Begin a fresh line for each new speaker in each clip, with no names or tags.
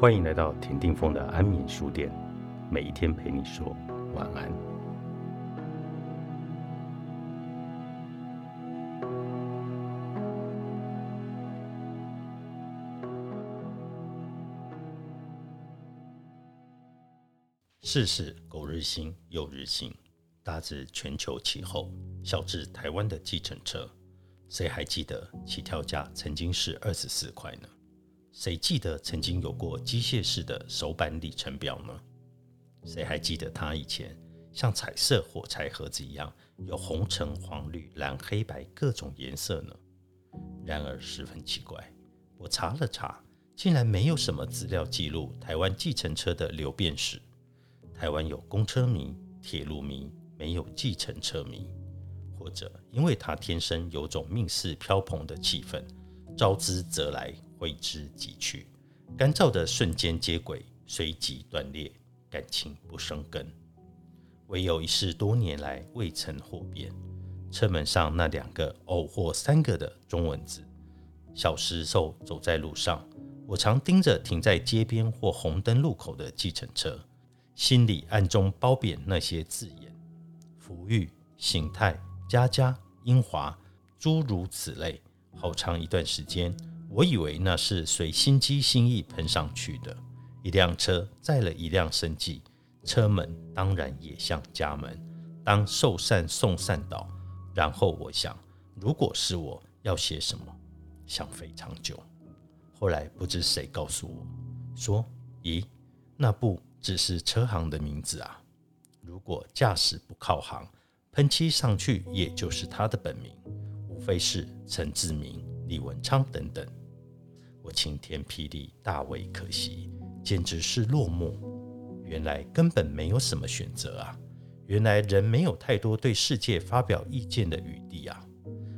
欢迎来到田定峰的安眠书店，每一天陪你说晚安。世事苟日新，又日新，大至全球气候，小至台湾的计程车，谁还记得起跳价曾经是二十四块呢？谁记得曾经有过机械式的手板里程表呢？谁还记得它以前像彩色火柴盒子一样有红橙黄绿蓝黑白各种颜色呢？然而十分奇怪，我查了查，竟然没有什么资料记录台湾计程车的流变史。台湾有公车迷、铁路迷，没有计程车迷，或者因为它天生有种命似飘蓬的气氛，招之则来。挥之即去，干燥的瞬间接轨，随即断裂，感情不生根。唯有一事多年来未曾获变，车门上那两个偶或三个的中文字。小时候走在路上，我常盯着停在街边或红灯路口的计程车，心里暗中褒贬那些字眼：福裕、形态、家家、英华，诸如此类。好长一段时间。我以为那是随心机心意喷上去的，一辆车载了一辆生计，车门当然也像家门。当受善送善道，然后我想，如果是我要写什么，想非常久。后来不知谁告诉我说：“咦，那不只是车行的名字啊？如果驾驶不靠行，喷漆上去也就是他的本名，无非是陈志明、李文昌等等。”我晴天霹雳，大为可惜，简直是落寞。原来根本没有什么选择啊！原来人没有太多对世界发表意见的余地啊！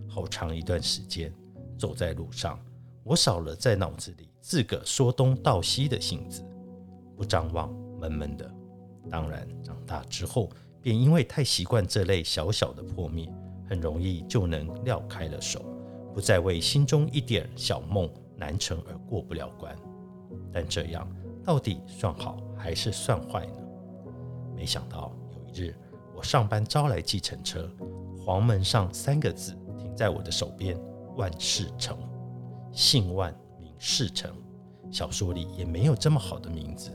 好长一段时间，走在路上，我少了在脑子里自个说东道西的性子，不张望，闷闷的。当然，长大之后，便因为太习惯这类小小的破灭，很容易就能撂开了手，不再为心中一点小梦。难成而过不了关，但这样到底算好还是算坏呢？没想到有一日，我上班招来计程车，黄门上三个字停在我的手边：万事成。姓万名事成，小说里也没有这么好的名字，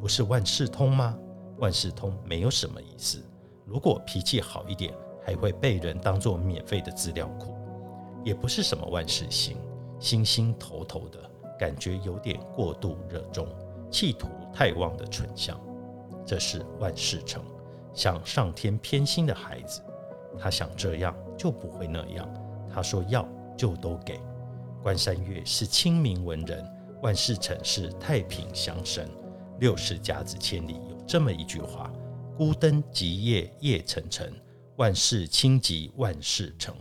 不是万事通吗？万事通没有什么意思，如果脾气好一点，还会被人当做免费的资料库，也不是什么万事兴。心心头头的感觉有点过度热衷，企图太旺的蠢相。这是万事成，想上天偏心的孩子。他想这样就不会那样。他说要就都给。关山月是清明文人，万事成是太平乡绅。六十甲子千里有这么一句话：孤灯极夜夜沉沉，万事清吉万事成。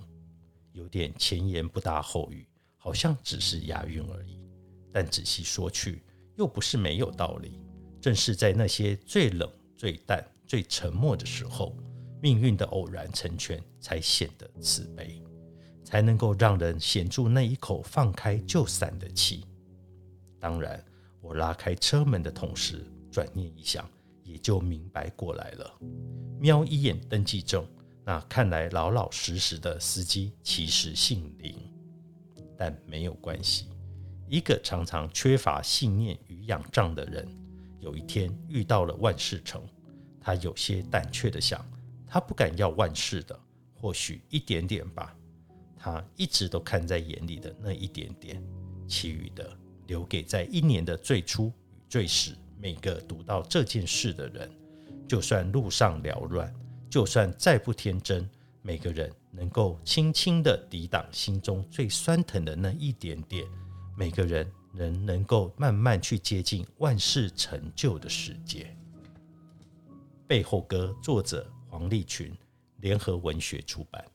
有点前言不搭后语。好像只是押韵而已，但仔细说去，又不是没有道理。正是在那些最冷、最淡、最沉默的时候，命运的偶然成全才显得慈悲，才能够让人显住那一口放开就散的气。当然，我拉开车门的同时，转念一想，也就明白过来了。瞄一眼登记证，那看来老老实实的司机其实姓林。但没有关系。一个常常缺乏信念与仰仗的人，有一天遇到了万事成，他有些胆怯的想：他不敢要万事的，或许一点点吧。他一直都看在眼里的那一点点，其余的留给在一年的最初与最始每个读到这件事的人。就算路上缭乱，就算再不天真。每个人能够轻轻的抵挡心中最酸疼的那一点点，每个人仍能够慢慢去接近万事成就的世界。背后歌作者黄立群，联合文学出版。